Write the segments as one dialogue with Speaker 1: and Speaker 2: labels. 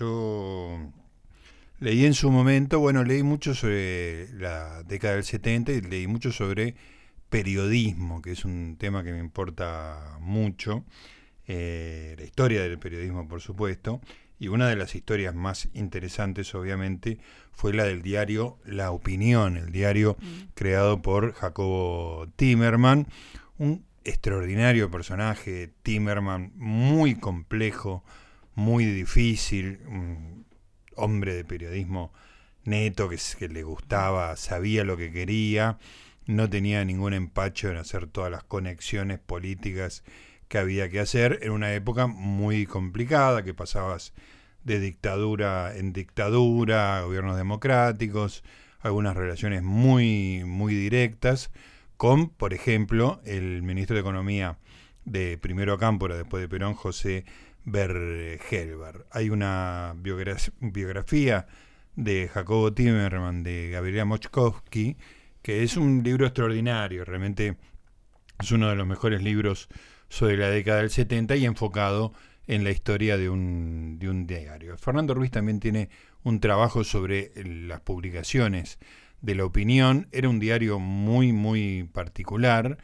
Speaker 1: yo leí en su momento, bueno, leí mucho sobre la década del 70 y leí mucho sobre periodismo, que es un tema que me importa mucho, eh, la historia del periodismo, por supuesto, y una de las historias más interesantes, obviamente, fue la del diario La Opinión, el diario mm. creado por Jacobo Timerman, un extraordinario personaje, Timerman, muy complejo, muy difícil, un hombre de periodismo neto que, le gustaba, sabía lo que quería, no tenía ningún empacho en hacer todas las conexiones políticas que había que hacer en una época muy complicada, que pasabas de dictadura en dictadura, gobiernos democráticos, algunas relaciones muy, muy directas con, por ejemplo, el ministro de Economía de Primero Cámpora, después de Perón, José Bergelbar. Hay una biografía de Jacobo Timerman, de Gabriela Mochkowski, que es un libro extraordinario, realmente es uno de los mejores libros sobre la década del 70 y enfocado en la historia de un, de un diario. Fernando Ruiz también tiene un trabajo sobre las publicaciones de la opinión. Era un diario muy, muy particular,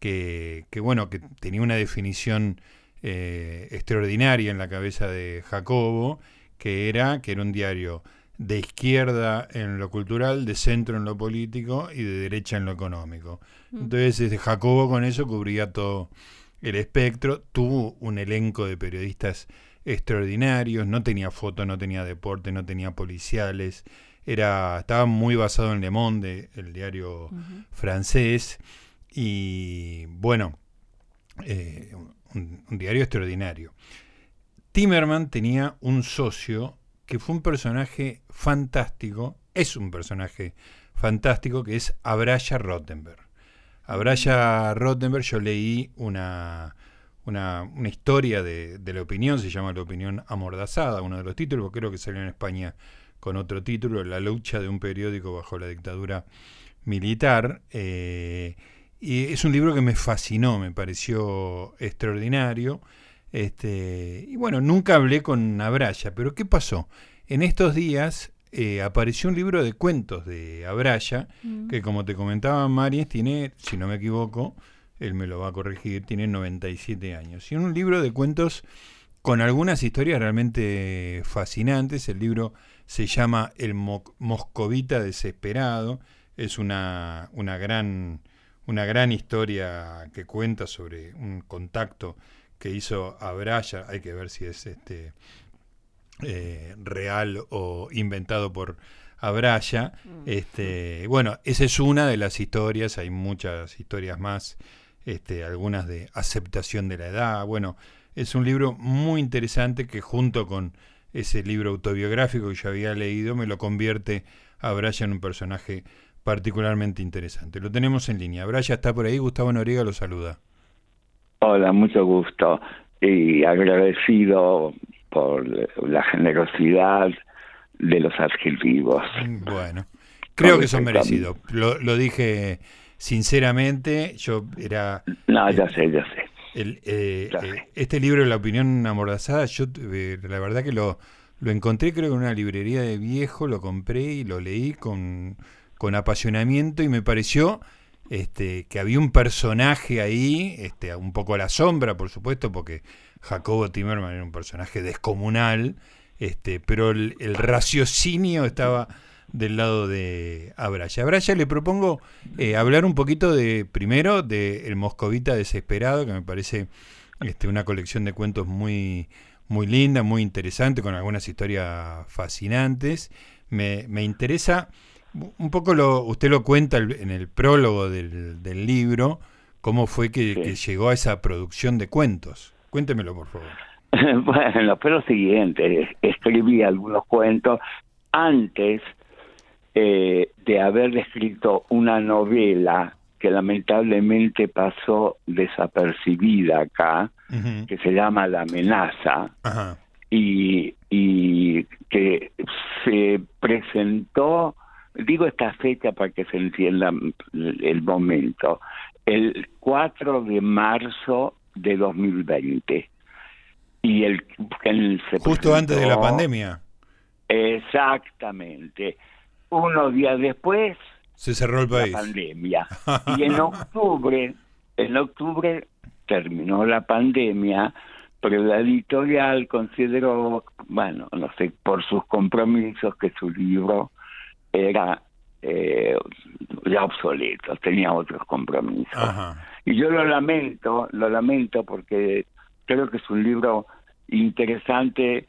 Speaker 1: que, que bueno, que tenía una definición eh, extraordinaria en la cabeza de Jacobo, que era que era un diario de izquierda en lo cultural, de centro en lo político y de derecha en lo económico. Mm. Entonces, este, Jacobo con eso cubría todo el espectro, tuvo un elenco de periodistas extraordinarios, no tenía foto, no tenía deporte, no tenía policiales, era, estaba muy basado en Le Monde, el diario francés, y bueno, eh, un, diario extraordinario. Timerman tenía un socio que fue un personaje fantástico, es un personaje fantástico, que es Abraya Rottenberg. A Braya Rottenberg yo leí una, una, historia de, la opinión, se llama La opinión amordazada, uno de los títulos, creo que salió en España con otro título, La lucha de un periódico bajo la dictadura militar. Eh, y es un libro que me fascinó, me pareció extraordinario. Este, y bueno, nunca hablé con Abraya, pero ¿qué pasó? En estos días eh, apareció un libro de cuentos de Abraya, mm. que como te comentaba Maries, tiene, si no me equivoco, él me lo va a corregir, tiene 97 años. Y un libro de cuentos con algunas historias realmente fascinantes. El libro se llama El Moscovita Desesperado. Es una, una, gran, una gran historia que cuenta sobre un contacto que hizo Abraya. Hay que ver si es este eh, real o inventado por Abraya. Mm. Este, bueno, esa es una de las historias, hay muchas historias más, este, algunas de aceptación de la edad. Bueno, es un libro muy interesante que junto con ese libro autobiográfico que yo había leído me lo convierte a Braya en un personaje particularmente interesante. Lo tenemos en línea. Braya está por ahí, Gustavo Noriega lo saluda.
Speaker 2: Hola, mucho gusto y agradecido por la generosidad de los adjetivos.
Speaker 1: Bueno, creo que son merecidos. Lo, lo, dije sinceramente, yo era...
Speaker 2: No, ya sé, ya sé.
Speaker 1: El, eh, eh, este libro, La opinión amordazada, yo eh, la verdad que lo, lo encontré creo que en una librería de viejo, lo compré y lo leí con, con apasionamiento y me pareció este, que había un personaje ahí, este, un poco a la sombra, por supuesto, porque Jacobo Timerman era un personaje descomunal, este, pero el, raciocinio estaba del lado de Abraya. Abraya le propongo eh, hablar un poquito de, primero, de El Moscovita Desesperado, que me parece este, una colección de cuentos muy, muy linda, muy interesante, con algunas historias fascinantes. Me, me interesa, un poco lo, usted lo cuenta en el prólogo del, del libro, cómo fue que llegó a esa producción de cuentos. Cuéntemelo, por favor.
Speaker 2: bueno, pero lo siguiente, escribí algunos cuentos antes eh, de haber escrito una novela que lamentablemente pasó desapercibida acá, que se llama La amenaza, y, y que se presentó, digo esta fecha para que se entienda el momento, el 4 de marzo de 2020. y el se
Speaker 1: Justo antes de la pandemia.
Speaker 2: Exactamente. Unos días después,
Speaker 1: Se cerró el
Speaker 2: la
Speaker 1: país.
Speaker 2: pandemia. Y en octubre, en octubre terminó la pandemia, pero la editorial consideró, bueno, no sé, por sus compromisos, que su libro era eh, ya obsoleto, tenía otros compromisos.
Speaker 1: Ajá.
Speaker 2: Y yo lo lamento, lo lamento porque creo que es un libro interesante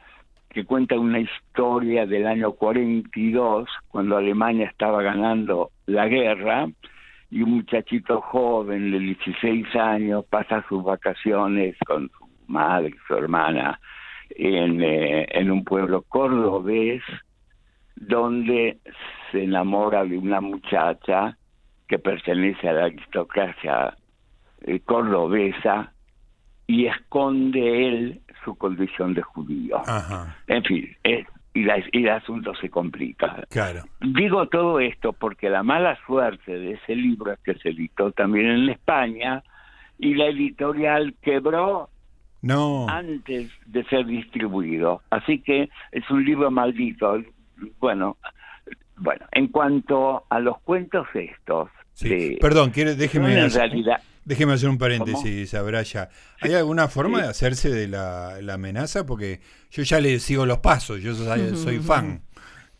Speaker 2: que cuenta una historia del año 42, cuando Alemania estaba ganando la guerra, y un muchachito joven de 16 años pasa sus vacaciones con su madre y su hermana en, eh, en un pueblo cordobés, donde se enamora de una muchacha que pertenece a la aristocracia eh, cordobesa y esconde él su condición de judío.
Speaker 1: Ajá.
Speaker 2: En fin, y, la- y el asunto se complica.
Speaker 1: Claro.
Speaker 2: Digo todo esto porque la mala suerte de ese libro es que se editó también en España y la editorial quebró
Speaker 1: No.
Speaker 2: antes de ser distribuido. Así que es un libro maldito. Bueno, bueno, en cuanto a los cuentos estos,
Speaker 1: Sí.
Speaker 2: de-
Speaker 1: Perdón, quiere,
Speaker 2: son
Speaker 1: déjeme,
Speaker 2: en
Speaker 1: hacer,
Speaker 2: realidad
Speaker 1: déjeme hacer un paréntesis, Abraya. ¿Hay alguna forma
Speaker 2: Sí.
Speaker 1: de hacerse de la, la amenaza? Porque yo ya le sigo los pasos, yo soy, soy fan.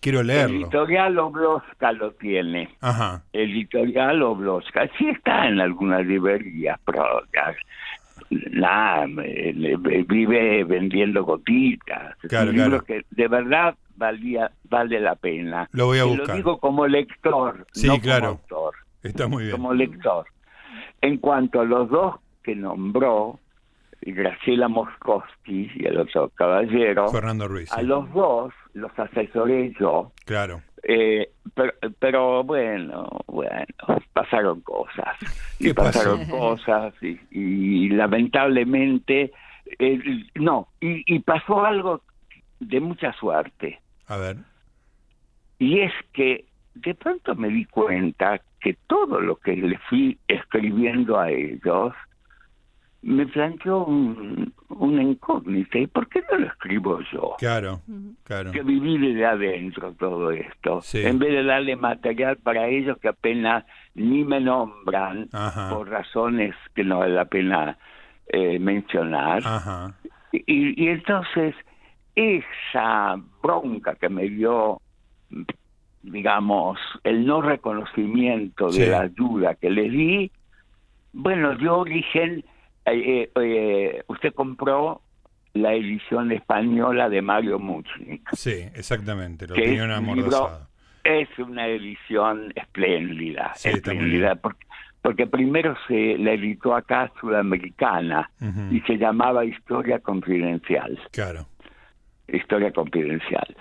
Speaker 1: Quiero leerlo.
Speaker 2: editorial Obloska lo tiene.
Speaker 1: Ajá.
Speaker 2: Editorial Obloska. Sí está en algunas librerías, pero ya, nada, vive vendiendo gotitas.
Speaker 1: Claro,
Speaker 2: un libro
Speaker 1: claro.
Speaker 2: que de verdad valía, vale la pena.
Speaker 1: Lo voy a buscar.
Speaker 2: Lo digo como lector,
Speaker 1: Sí,
Speaker 2: no
Speaker 1: claro.
Speaker 2: como autor.
Speaker 1: Está muy bien.
Speaker 2: como lector. En cuanto a los dos que nombró, Graciela Moscowski y el otro caballero,
Speaker 1: Fernando Ruiz.
Speaker 2: a los dos los asesoré yo,
Speaker 1: Claro.
Speaker 2: Eh, pero, pero bueno, bueno, pasaron cosas. Y pasaron cosas y, y lamentablemente, eh, no, y, y pasó algo de mucha suerte.
Speaker 1: A ver.
Speaker 2: Y es que de pronto me di cuenta que todo lo que le fui escribiendo a ellos me planteó un, una incógnita. ¿Y por qué no lo escribo yo?
Speaker 1: Claro. Claro.
Speaker 2: Que viví desde adentro todo esto.
Speaker 1: Sí.
Speaker 2: En vez de darle material para ellos que apenas ni me nombran
Speaker 1: Ajá.
Speaker 2: por razones que no vale la pena eh, mencionar.
Speaker 1: Ajá.
Speaker 2: Y, y entonces esa bronca que me dio, digamos, el no reconocimiento de
Speaker 1: Sí.
Speaker 2: la ayuda que les di, bueno, dio origen, eh, usted compró la edición española de Mario Muchnik.
Speaker 1: Sí, exactamente. La opinión
Speaker 2: es
Speaker 1: amordazada.
Speaker 2: Una edición espléndida,
Speaker 1: Sí,
Speaker 2: espléndida, porque, porque primero se la editó acá sudamericana y se llamaba Historia Confidencial.
Speaker 1: Claro.
Speaker 2: Historia Confidencial.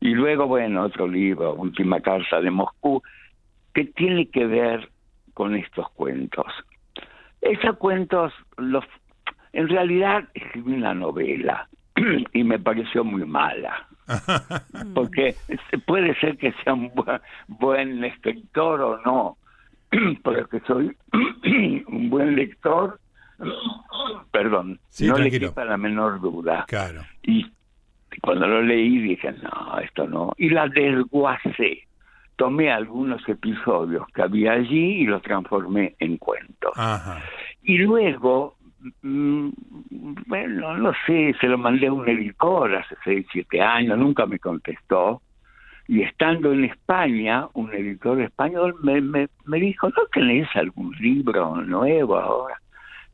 Speaker 2: Y luego, bueno, otro libro, Última Carta de Moscú, que tiene que ver con estos cuentos. Esos cuentos, los, en realidad escribí una novela y me pareció muy mala, porque puede ser que sea un buen, buen escritor o no, pero que soy un buen lector, perdón,
Speaker 1: Sí,
Speaker 2: no le
Speaker 1: tranquilo.
Speaker 2: quepa la menor duda.
Speaker 1: Claro.
Speaker 2: Y cuando lo leí dije, no, esto no. Y la desguacé. Tomé algunos episodios que había allí y los transformé en cuentos.
Speaker 1: Ajá.
Speaker 2: Y luego, mm, bueno, no sé, se lo mandé a un editor hace seis, siete años, nunca me contestó. Y estando en España, un editor español me, me, me dijo, ¿no tenés algún libro nuevo ahora?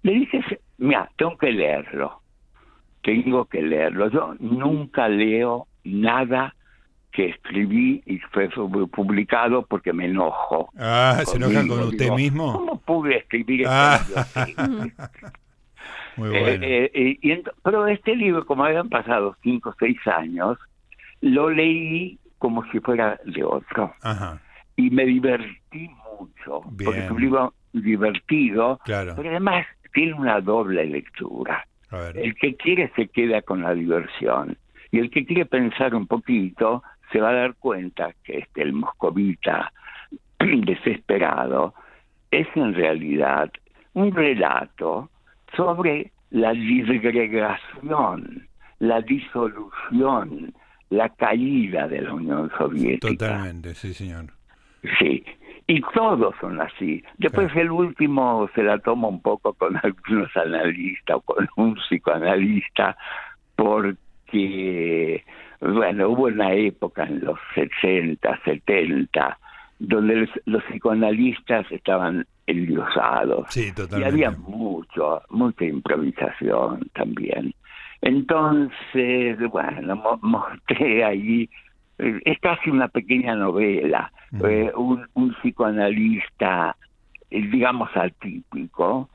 Speaker 2: Le dije, mira, tengo que leerlo tengo que leerlo. Yo nunca leo nada que escribí y fue publicado porque me enojo.
Speaker 1: Ah, ¿se enojan con usted
Speaker 2: digo,
Speaker 1: mismo?
Speaker 2: ¿Cómo pude escribir?
Speaker 1: Ah. Muy
Speaker 2: Eh,
Speaker 1: bueno.
Speaker 2: eh, eh, y pero este libro, como habían pasado cinco o seis años, lo leí como si fuera de otro.
Speaker 1: Ajá.
Speaker 2: Y me divertí mucho,
Speaker 1: Bien.
Speaker 2: porque es un libro divertido,
Speaker 1: Claro.
Speaker 2: pero además tiene una doble lectura. El que quiere se queda con la diversión y el que quiere pensar un poquito se va a dar cuenta que este el moscovita desesperado es en realidad un relato sobre la disgregación la disolución, la caída de la Unión Soviética.
Speaker 1: Totalmente, sí, señor.
Speaker 2: Sí, y todos son así. Después el último se la toma un poco con algunos analistas o con un psicoanalista, porque, bueno, hubo una época en los 60, 70, donde los, psicoanalistas estaban endiosados.
Speaker 1: Sí,
Speaker 2: y había mucho, mucha improvisación también. Entonces, bueno, mostré ahí, eh, es casi una pequeña novela, eh, un, un, psicoanalista, eh, digamos, atípico,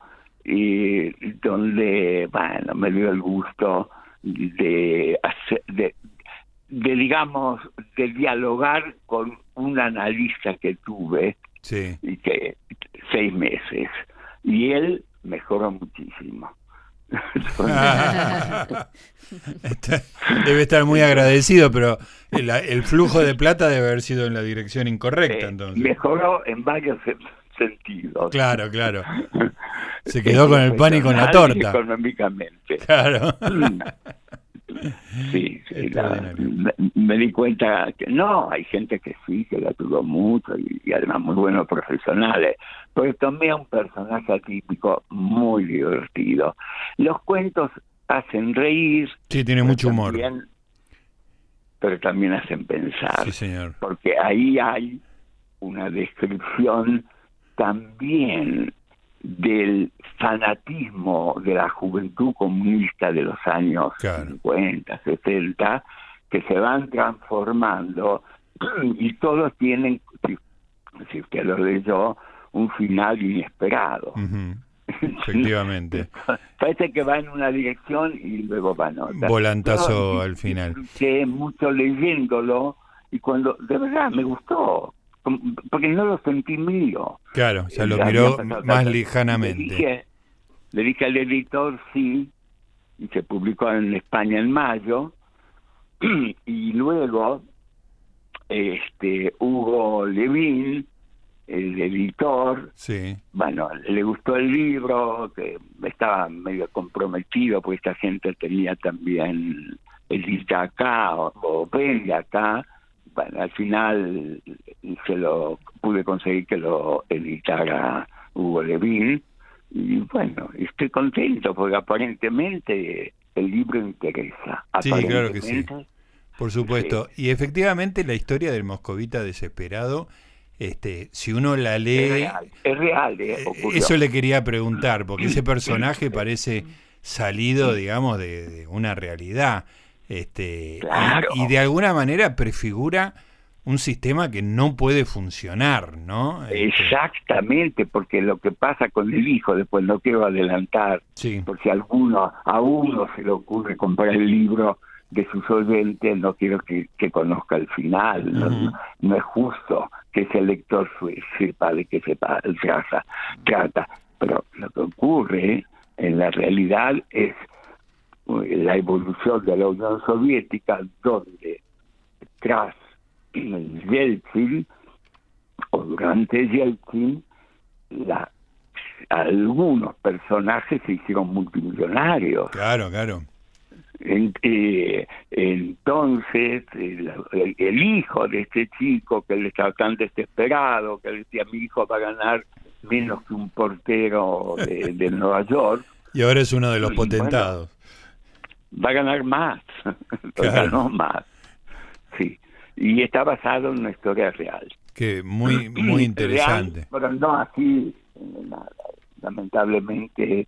Speaker 2: donde, bueno, me dio el gusto de, hacer, de, de, digamos, de dialogar con un analista que tuve,
Speaker 1: sí.
Speaker 2: y que seis meses, y él mejoró muchísimo.
Speaker 1: debe estar muy agradecido, pero el, flujo de plata debe haber sido en la dirección incorrecta. entonces
Speaker 2: Mejoró en varios sentidos.
Speaker 1: Claro, claro. Se quedó con el pan y con la torta.
Speaker 2: Económicamente.
Speaker 1: Claro.
Speaker 2: Sí, me, di cuenta que no, hay gente que sí, que la tuvo mucho y, además muy buenos profesionales, pero también un personaje atípico muy divertido. Los cuentos hacen reír.
Speaker 1: Sí, tiene mucho humor.
Speaker 2: pero también hacen pensar.
Speaker 1: Sí, señor.
Speaker 2: Porque ahí hay una descripción también del fanatismo de la juventud comunista de los años 50, 60, que se van transformando y todos tienen, si, usted lo leyó, un final inesperado.
Speaker 1: Efectivamente.
Speaker 2: Parece que va en una dirección y luego va en otra.
Speaker 1: Volantazo al final.
Speaker 2: Que mucho leyéndolo y cuando de verdad me gustó porque no lo sentí mío.
Speaker 1: Claro, ya lo miró más lejanamente.
Speaker 2: Le dije, al editor sí, y se publicó en España en mayo, y luego este Hugo Levin, el editor,
Speaker 1: sí.
Speaker 2: bueno, le gustó el libro, que estaba medio comprometido, porque esta gente tenía también edita acá o, o vende acá, bueno, al final se lo pude conseguir que lo editara Hugo Levin y bueno, estoy contento porque aparentemente el libro interesa.
Speaker 1: Sí, claro que sí. Por supuesto. Y efectivamente la historia del moscovita desesperado, este, si uno la lee...
Speaker 2: Es real, eh,
Speaker 1: Eso le quería preguntar, porque ese personaje parece salido, digamos, de una realidad. Este, y, de alguna manera prefigura un sistema que no puede funcionar, ¿no?
Speaker 2: Este, Exactamente, porque lo que pasa con el hijo, después no quiero adelantar,
Speaker 1: sí.
Speaker 2: porque a alguno, a uno se le ocurre comprar el libro de sus oyentes, no quiero que, conozca el final, no, es justo que ese lector sepa de qué se trata, trata, pero lo que ocurre en la realidad es la evolución de la Unión Soviética, donde tras Yeltsin o durante Yeltsin, la, algunos personajes se hicieron multimillonarios.
Speaker 1: Claro, claro.
Speaker 2: Eh, entonces, el, hijo de este chico que él estaba tan desesperado, que él decía, mi hijo va a ganar menos que un portero de, Nueva York.
Speaker 1: Y ahora es uno de los potentados
Speaker 2: va a ganar más, ganó más. Sí, y está basado en una historia real.
Speaker 1: Que muy muy interesante.
Speaker 2: pero no así, lamentablemente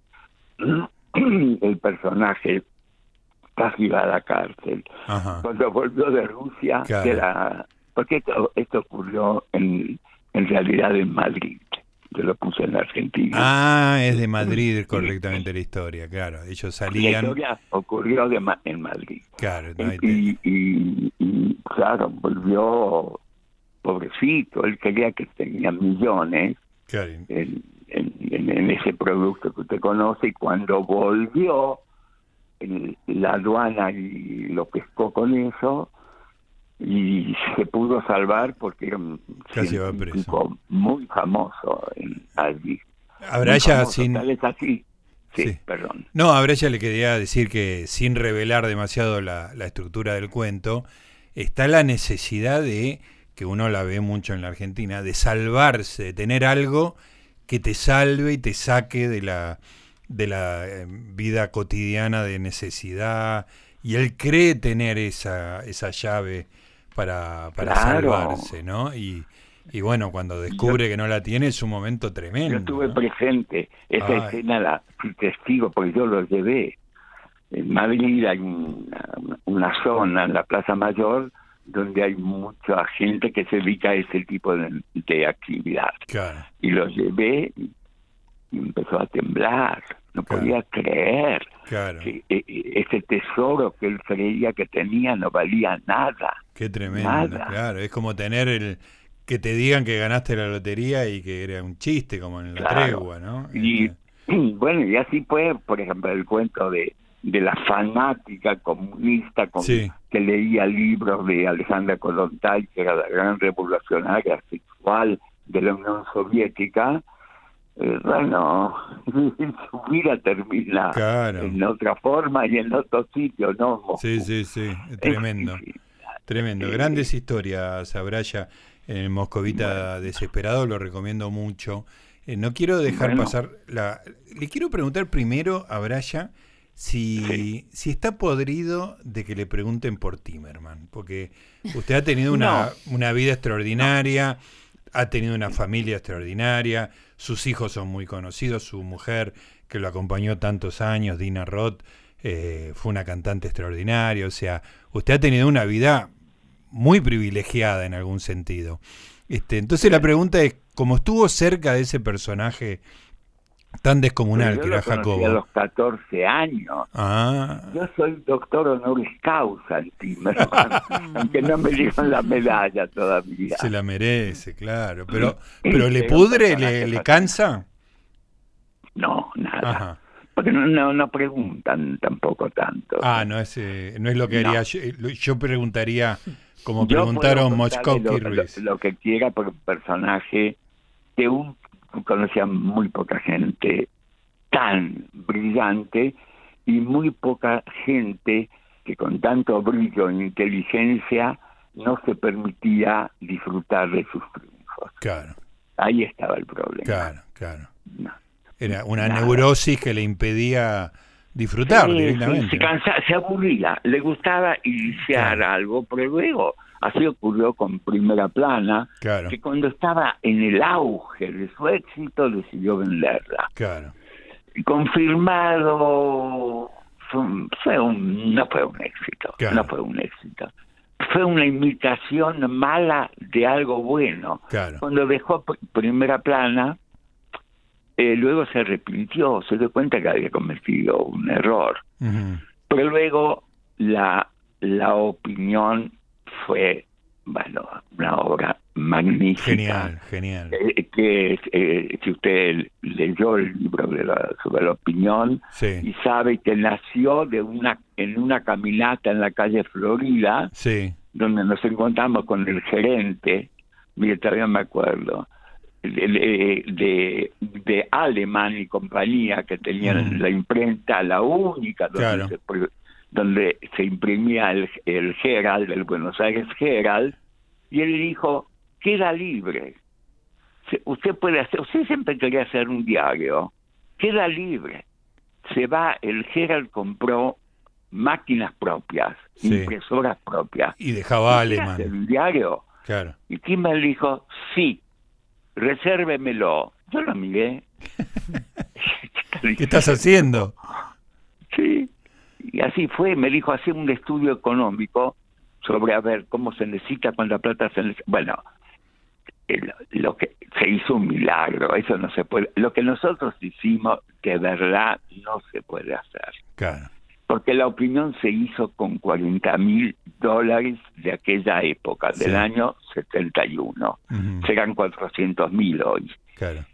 Speaker 2: el personaje casi va a la cárcel. Cuando volvió de Rusia, porque esto, esto ocurrió en, en realidad en Madrid yo lo puse en Argentina.
Speaker 1: Ah, es de Madrid correctamente la historia, claro. Ellos salían.
Speaker 2: La historia ocurrió de en Madrid.
Speaker 1: Claro,
Speaker 2: y, y, claro, volvió pobrecito. Él quería que tenía millones en, en, ese producto que usted conoce. Y cuando volvió, la aduana y lo pescó con eso y se pudo salvar porque era un muy famoso en allí.
Speaker 1: Habrá ya sin,
Speaker 2: así. Sí, perdón.
Speaker 1: No, a le quería decir que sin revelar demasiado la, la estructura del cuento, está la necesidad de, que uno la ve mucho en la Argentina, de salvarse, de tener algo que te salve y te saque de la, de la eh, vida cotidiana de necesidad. Y él cree tener esa, esa llave para, para salvarse, ¿no? Y, y bueno, cuando descubre que no la tiene es un momento tremendo.
Speaker 2: Yo estuve presente, esa escena la fui testigo porque yo lo llevé. En Madrid hay una, zona en la Plaza Mayor donde hay mucha gente que se dedica a ese tipo de, actividad. Y lo llevé y empezó a temblar, no podía creer que e, e, ese tesoro que él creía que tenía no valía nada.
Speaker 1: Qué tremendo, claro, es como tener el que te digan que ganaste la lotería y que era un chiste, como en la tregua, ¿no?
Speaker 2: Y este. bueno, y así fue, por ejemplo, el cuento de, de la fanática comunista con, que leía libros de Alejandra Kolontai, que era la gran revolucionaria sexual de la Unión Soviética, eh, bueno, su vida termina en otra forma y en otro sitio, ¿no?
Speaker 1: Sí, sí, sí, tremendo. Tremendo. Grandes historias, Abraya en el Moscovita Desesperado, lo recomiendo mucho. Eh, no quiero dejar pasar la... Le quiero preguntar primero a Braya si, si está podrido de que le pregunten por Timerman, porque usted ha tenido una, una vida extraordinaria, ha tenido una familia extraordinaria, sus hijos son muy conocidos, su mujer que lo acompañó tantos años, Dina Roth, eh, fue una cantante extraordinaria, o sea, usted ha tenido una vida muy privilegiada en algún sentido. Este, entonces la pregunta es, como estuvo cerca de ese personaje tan descomunal que era Jacobo.
Speaker 2: a los 14 años. Ah. Yo soy doctor honoris causa aunque no me dieron la medalla todavía.
Speaker 1: Se la merece, claro. Pero, pero ¿le pudre, le, le cansa?
Speaker 2: No, nada. Porque no, no, preguntan tampoco tanto.
Speaker 1: Ah, no es, eh, no es lo que haría. Yo, yo preguntaría como preguntaron Mochkowski
Speaker 2: y Ruiz. Lo, que quiera por un personaje que un, conocía muy poca gente tan brillante y muy poca gente que con tanto brillo e inteligencia no se permitía disfrutar de sus triunfos.
Speaker 1: Claro.
Speaker 2: Ahí estaba el problema.
Speaker 1: Claro, claro. Era una neurosis que le impedía disfrutar directamente.
Speaker 2: Se, se aburría, le gustaba iniciar algo, pero luego así ocurrió con Primera Plana, que cuando estaba en el auge de su éxito decidió venderla.
Speaker 1: Claro.
Speaker 2: Confirmado, fue un, no fue un éxito, no fue un éxito. Fue una imitación mala de algo bueno. Cuando dejó Primera Plana, eh, luego se arrepintió, se dio cuenta que había cometido un error. Pero luego la, la opinión fue, bueno, una obra magnífica.
Speaker 1: Genial, genial.
Speaker 2: Eh, que eh, si usted leyó el libro de la, sobre la opinión y sabe que nació de una en una caminata en la calle Florida,
Speaker 1: sí.
Speaker 2: donde nos encontramos con el gerente, mire, todavía me acuerdo, de, de, de Alemán y compañía que tenían mm. la imprenta, la única donde, se, donde se imprimía el, el Herald, el Buenos Aires Herald, y él dijo, queda libre. Usted puede hacer, usted siempre quería hacer un diario, queda libre. Se va, el Herald compró máquinas propias, impresoras propias.
Speaker 1: Y dejaba Alemán.
Speaker 2: el diario?
Speaker 1: Claro.
Speaker 2: Y Kimmel dijo, sí, resérvemelo. Yo lo miré.
Speaker 1: ¿Qué estás haciendo?
Speaker 2: Sí, y así fue. Me dijo, hacer un estudio económico sobre a ver cómo se necesita, cuando la plata se necesita. Bueno, lo que se hizo un milagro, eso no se puede. Lo que nosotros hicimos, de verdad, no se puede hacer.
Speaker 1: Claro
Speaker 2: porque la opinión se hizo con 40 mil dólares de aquella época, del año 71. Serán 400 mil hoy.
Speaker 1: Claro.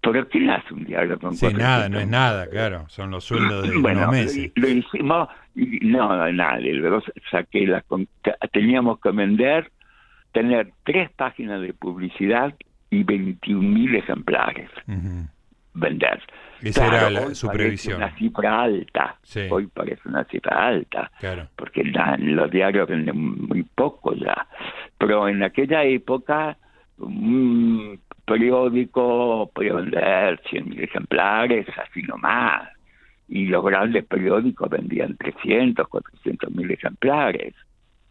Speaker 2: Pero ¿quién hace un diario con
Speaker 1: Sí, nada, no es nada, claro. Son los sueldos de bueno, unos meses.
Speaker 2: Lo, hicimos, no, nada. Luego saqué la, teníamos que vender, tener tres páginas de publicidad y 21 mil ejemplares. Vender.
Speaker 1: Esa
Speaker 2: Claro,
Speaker 1: era la, su previsión.
Speaker 2: Una cifra alta.
Speaker 1: Sí.
Speaker 2: Hoy parece una cifra alta.
Speaker 1: Claro.
Speaker 2: Porque los diarios venden muy poco ya. Pero en aquella época, un periódico podía vender 100.000 ejemplares, así nomás. Y los grandes periódicos vendían 300, 400 mil ejemplares.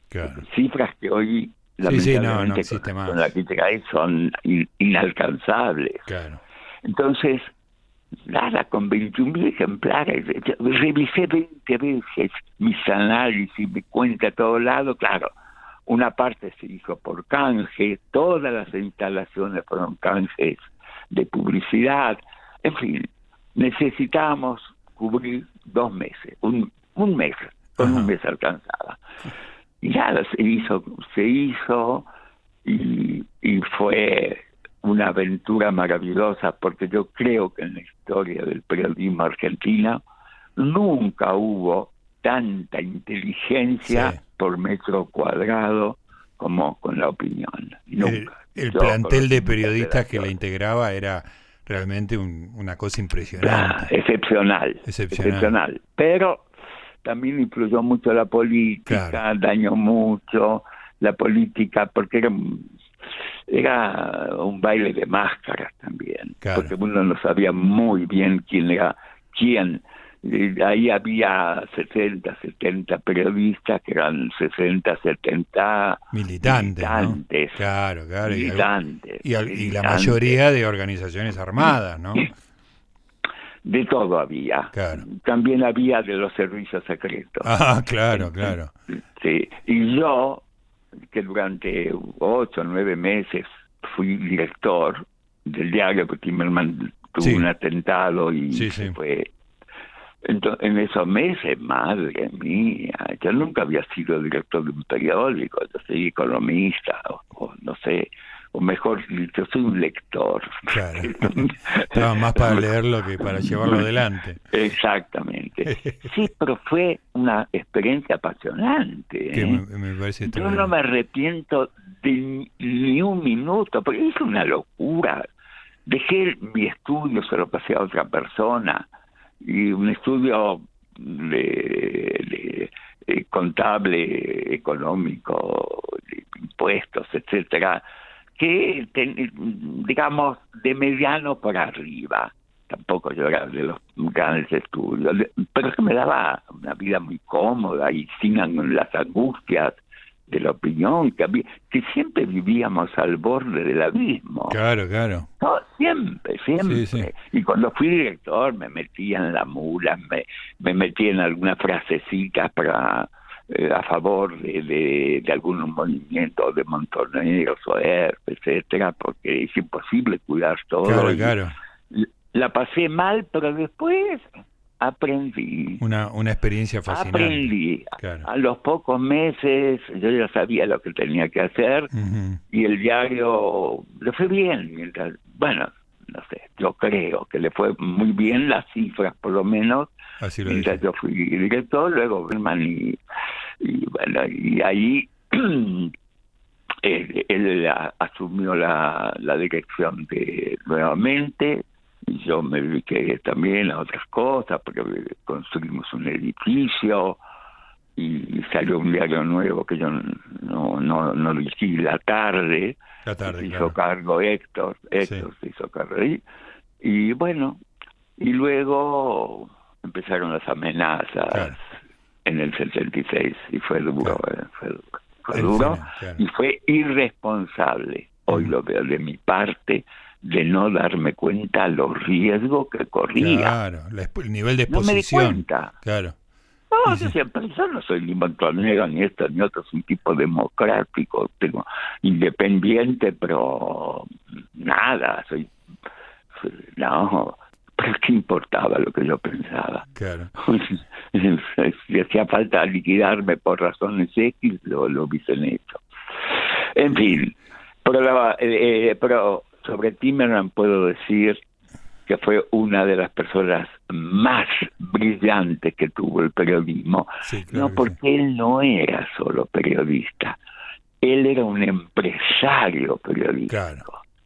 Speaker 1: Claro.
Speaker 2: Cifras que hoy,
Speaker 1: Sí, sí, no, no
Speaker 2: lamentablemente,
Speaker 1: existe
Speaker 2: con,
Speaker 1: más.
Speaker 2: con la crítica son in- inalcanzables.
Speaker 1: Claro.
Speaker 2: Entonces, nada, con 21.000 ejemplares, revisé 20 veces mis análisis, mi cuenta a todo lado, claro, una parte se hizo por canje, todas las instalaciones fueron canjes de publicidad, en fin, necesitábamos cubrir dos meses, un, un mes, con
Speaker 1: Ajá.
Speaker 2: un mes alcanzaba. Y nada, se hizo, se hizo y, y fue una aventura maravillosa porque yo creo que en la historia del periodismo argentino nunca hubo tanta inteligencia
Speaker 1: Sí.
Speaker 2: por metro cuadrado como con la opinión. Nunca.
Speaker 1: el plantel de periodistas que la integraba era realmente un- una cosa
Speaker 2: Ah,
Speaker 1: impresionante.
Speaker 2: excepcional,
Speaker 1: Excepcional.
Speaker 2: Pero también influyó mucho la política,
Speaker 1: Claro.
Speaker 2: dañó mucho la política, porque era, era un baile de máscaras también,
Speaker 1: Claro.
Speaker 2: porque uno no sabía muy bien quién era quién. Eh, Ahí había 60, 70 periodistas que eran 60, 70
Speaker 1: Militantes, ¿no?
Speaker 2: militantes.
Speaker 1: Claro, claro. y
Speaker 2: militantes,
Speaker 1: Y, al- y la mayoría de organizaciones armadas, ¿no?
Speaker 2: De todo había.
Speaker 1: Claro.
Speaker 2: También había de los servicios secretos.
Speaker 1: Ah, claro, claro.
Speaker 2: Sí. Y yo, que durante ocho o nueve meses fui director del diario, porque Timmerman tuvo
Speaker 1: Sí.
Speaker 2: un atentado y
Speaker 1: Sí,
Speaker 2: fue. Entonces, en esos meses, madre mía, yo nunca había sido director de un periódico, yo soy economista, o, o no sé, o mejor dicho, soy un lector.
Speaker 1: Claro. Estaba más para leerlo que para llevarlo adelante.
Speaker 2: Exactamente. Sí, pero fue una experiencia apasionante.
Speaker 1: Que
Speaker 2: ¿eh?
Speaker 1: me, me parece
Speaker 2: Yo no me arrepiento de ni, ni un minuto, porque es una locura. Dejé mi estudio, se lo pasé a otra persona, y un estudio de, de- eh, contable, económico, de impuestos, etcétera, que digamos de mediano para arriba. Tampoco yo era de los grandes estudios, pero que me daba una vida muy cómoda y sin las angustias de la opinión que había, que siempre vivíamos al borde del abismo.
Speaker 1: Claro, claro.
Speaker 2: No, siempre, siempre.
Speaker 1: Sí, sí.
Speaker 2: Y cuando fui director me metía en la mula, me, me metí en algunas frasecitas para eh, a favor de, de, de algunos movimientos de montoneros o ERP, etcétera, porque es imposible cuidar todo.
Speaker 1: Claro, claro.
Speaker 2: La pasé mal, pero después aprendí.
Speaker 1: Una, una experiencia fascinante.
Speaker 2: Aprendí.
Speaker 1: Claro.
Speaker 2: A los pocos meses yo ya sabía lo que tenía que hacer y el diario le fue bien. mientras- bueno, no sé, yo creo que le fue muy bien las cifras, por lo menos,
Speaker 1: Así lo
Speaker 2: mientras
Speaker 1: dice.
Speaker 2: yo fui director, luego y, y bueno, y ahí él, asumió la, la dirección de nuevamente y yo me dediqué también a otras cosas porque construimos un edificio y salió un diario nuevo que yo no no no la tarde
Speaker 1: La tarde,
Speaker 2: se
Speaker 1: claro.
Speaker 2: hizo cargo Héctor, Héctor se hizo cargo ahí. Y bueno, y luego empezaron las amenazas
Speaker 1: Claro.
Speaker 2: en el 76 y fue duro,
Speaker 1: Claro.
Speaker 2: eh, fue, duro. Fue
Speaker 1: El
Speaker 2: duro
Speaker 1: final, claro.
Speaker 2: y fue irresponsable, hoy
Speaker 1: Mm.
Speaker 2: lo veo de mi parte, de no darme cuenta los riesgos que corría.
Speaker 1: Claro, la el nivel de
Speaker 2: No me di
Speaker 1: exposición.
Speaker 2: cuenta.
Speaker 1: Claro.
Speaker 2: No, yo siempre, yo no soy ni montonero, ni esto, ni otro, soy un tipo democrático, tengo independiente, pero nada, soy, no, pero qué importaba lo que yo pensaba.
Speaker 1: Claro.
Speaker 2: si hacía falta liquidarme por razones X, lo, lo hubiesen hecho. En fin, pero, eh, eh, pero sobre Timerman puedo decir que fue una de las personas más brillantes que tuvo el periodismo,
Speaker 1: Sí, claro
Speaker 2: no
Speaker 1: sí.
Speaker 2: porque él no era solo periodista, él era un empresario periodístico,
Speaker 1: Claro,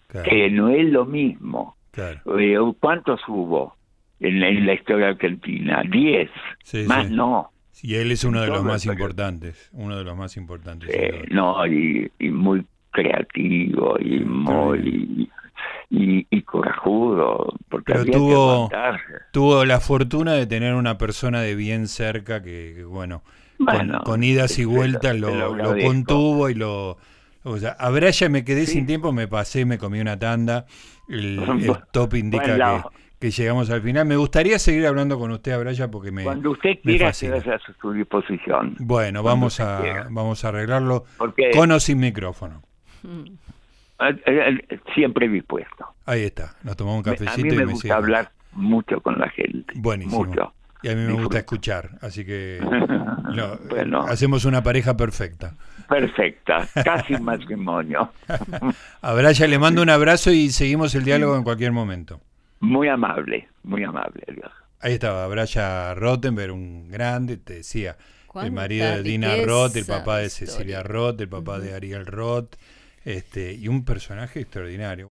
Speaker 1: claro,
Speaker 2: que no es lo mismo. Eh, ¿Cuántos hubo en la, en la, historia argentina? Diez. Más no.
Speaker 1: Y él es uno de los más importantes, uno de los más importantes.
Speaker 2: no, y, muy creativo y muy y, y, corajudo porque
Speaker 1: Pero tuvo tuvo la fortuna de tener una persona de bien cerca que, bueno, con, idas y vueltas lo, lo, contuvo y lo o sea, a Braya me quedé sin tiempo, me pasé, me comí una tanda. El, top indica que, que, llegamos al final. Me gustaría seguir hablando con usted, Abraya, porque me.
Speaker 2: Cuando usted quiera, quedarse a su disposición.
Speaker 1: Bueno, vamos a, vamos a arreglarlo con o sin micrófono.
Speaker 2: Eh, eh, siempre dispuesto.
Speaker 1: Ahí está, nos tomamos un cafecito
Speaker 2: a mí me
Speaker 1: y me
Speaker 2: gusta hablar mucho con la gente.
Speaker 1: Buenísimo. Mucho. Y a mí me gusta escuchar, así que bueno. hacemos una pareja perfecta.
Speaker 2: Perfecta, casi un matrimonio.
Speaker 1: a Braya le mando un abrazo y seguimos el diálogo en cualquier momento.
Speaker 2: Muy amable, muy amable.
Speaker 1: Ahí estaba Braya Rottenberg, un grande, te decía, el marido de Dina Roth, el papá de Cecilia Roth, el papá de Ariel Roth, este, y un personaje extraordinario.